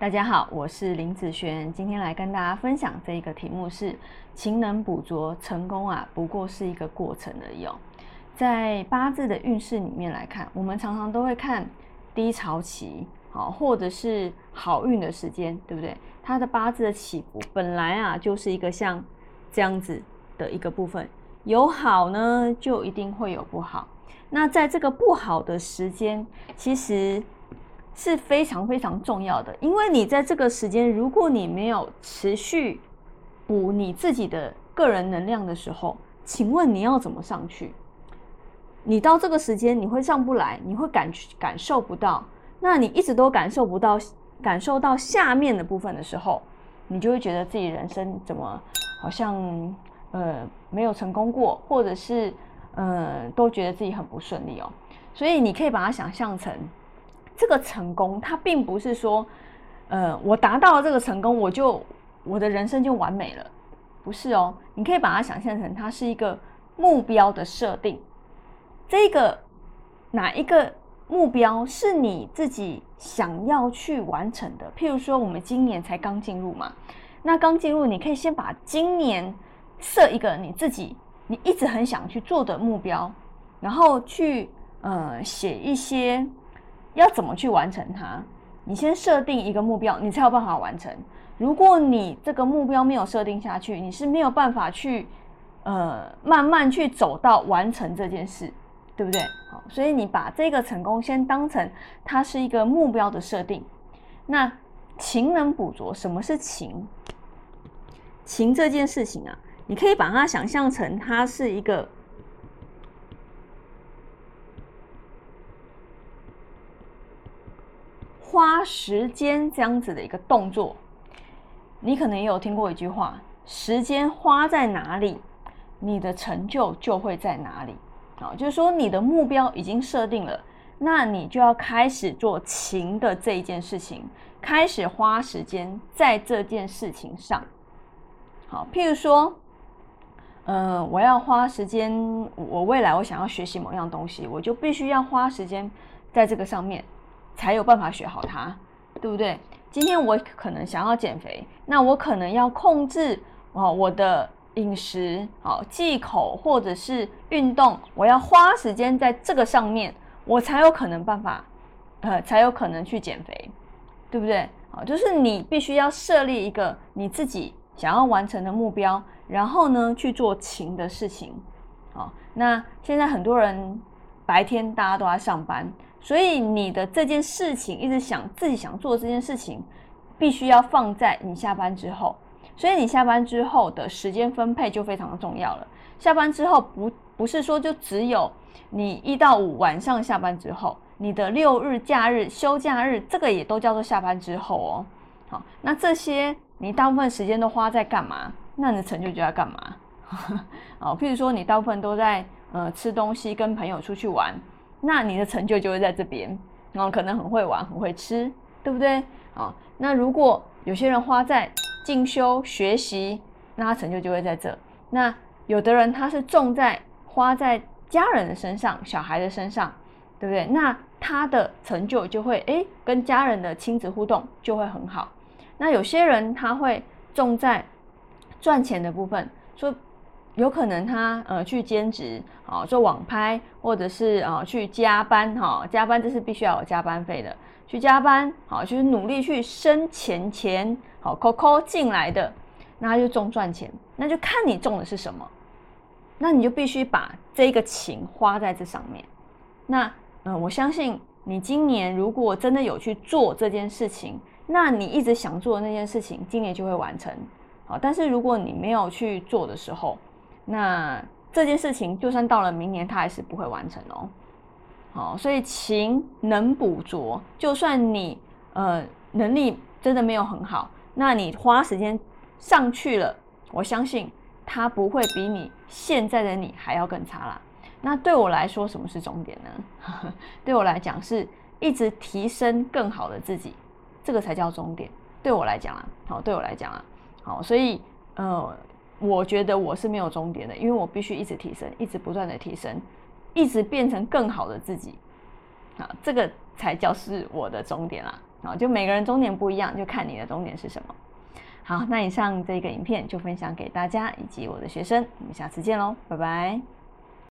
大家好，我是林子璇，今天来跟大家分享这一个题目是“勤能补拙，成功啊不过是一个过程而已”。在八字的运势里面来看，我们常常都会看低潮期，好，或者是好运的时间，对不对？它的八字的起伏本来啊就是一个像这样子的一个部分，有好呢，就一定会有不好。那在这个不好的时间，其实。是非常非常重要的，因为你在这个时间，如果你没有持续补你自己的个人能量的时候，请问你要怎么上去？你到这个时间你会上不来，你会感感受不到，那你一直都感受不到，感受到下面的部分的时候，你就会觉得自己人生怎么好像呃没有成功过，或者是呃都觉得自己很不顺利哦。所以你可以把它想象成。这个成功，它并不是说，呃，我达到了这个成功，我就我的人生就完美了，不是哦。你可以把它想象成，它是一个目标的设定。这个哪一个目标是你自己想要去完成的？譬如说，我们今年才刚进入嘛，那刚进入，你可以先把今年设一个你自己你一直很想去做的目标，然后去呃写一些。要怎么去完成它？你先设定一个目标，你才有办法完成。如果你这个目标没有设定下去，你是没有办法去呃慢慢去走到完成这件事，对不对？好，所以你把这个成功先当成它是一个目标的设定。那勤能补拙，什么是勤？勤这件事情啊，你可以把它想象成它是一个。花时间这样子的一个动作，你可能也有听过一句话：时间花在哪里，你的成就就会在哪里。啊，就是说你的目标已经设定了，那你就要开始做勤的这一件事情，开始花时间在这件事情上。好，譬如说，嗯，我要花时间，我未来我想要学习某样东西，我就必须要花时间在这个上面。才有办法学好它，对不对？今天我可能想要减肥，那我可能要控制哦我的饮食，好忌口或者是运动，我要花时间在这个上面，我才有可能办法，呃，才有可能去减肥，对不对？好，就是你必须要设立一个你自己想要完成的目标，然后呢去做勤的事情。好，那现在很多人白天大家都在上班。所以你的这件事情一直想自己想做这件事情，必须要放在你下班之后。所以你下班之后的时间分配就非常的重要了。下班之后不不是说就只有你一到五晚上下班之后，你的六日假日休假日这个也都叫做下班之后哦。好，那这些你大部分时间都花在干嘛？那你的成就就要干嘛？哦，譬如说你大部分都在呃吃东西，跟朋友出去玩。那你的成就就会在这边，然后可能很会玩，很会吃，对不对？啊，那如果有些人花在进修学习，那他成就就会在这。那有的人他是重在花在家人的身上，小孩的身上，对不对？那他的成就就会诶，跟家人的亲子互动就会很好。那有些人他会重在赚钱的部分，说。有可能他呃去兼职啊做网拍，或者是啊去加班哈，加班这是必须要有加班费的，去加班好就是努力去生钱钱好扣扣进来的，那他就中赚钱，那就看你中的是什么，那你就必须把这个钱花在这上面。那嗯，我相信你今年如果真的有去做这件事情，那你一直想做的那件事情，今年就会完成好。但是如果你没有去做的时候，那这件事情就算到了明年，它还是不会完成哦。好，所以勤能补拙，就算你呃能力真的没有很好，那你花时间上去了，我相信它不会比你现在的你还要更差啦。那对我来说，什么是终点呢？对我来讲，是一直提升更好的自己，这个才叫终点。对我来讲啊，好，对我来讲啊，好，所以呃。我觉得我是没有终点的，因为我必须一直提升，一直不断的提升，一直变成更好的自己，啊，这个才叫是我的终点啦。啊，就每个人终点不一样，就看你的终点是什么。好，那以上这个影片就分享给大家以及我的学生，我们下次见喽，拜拜。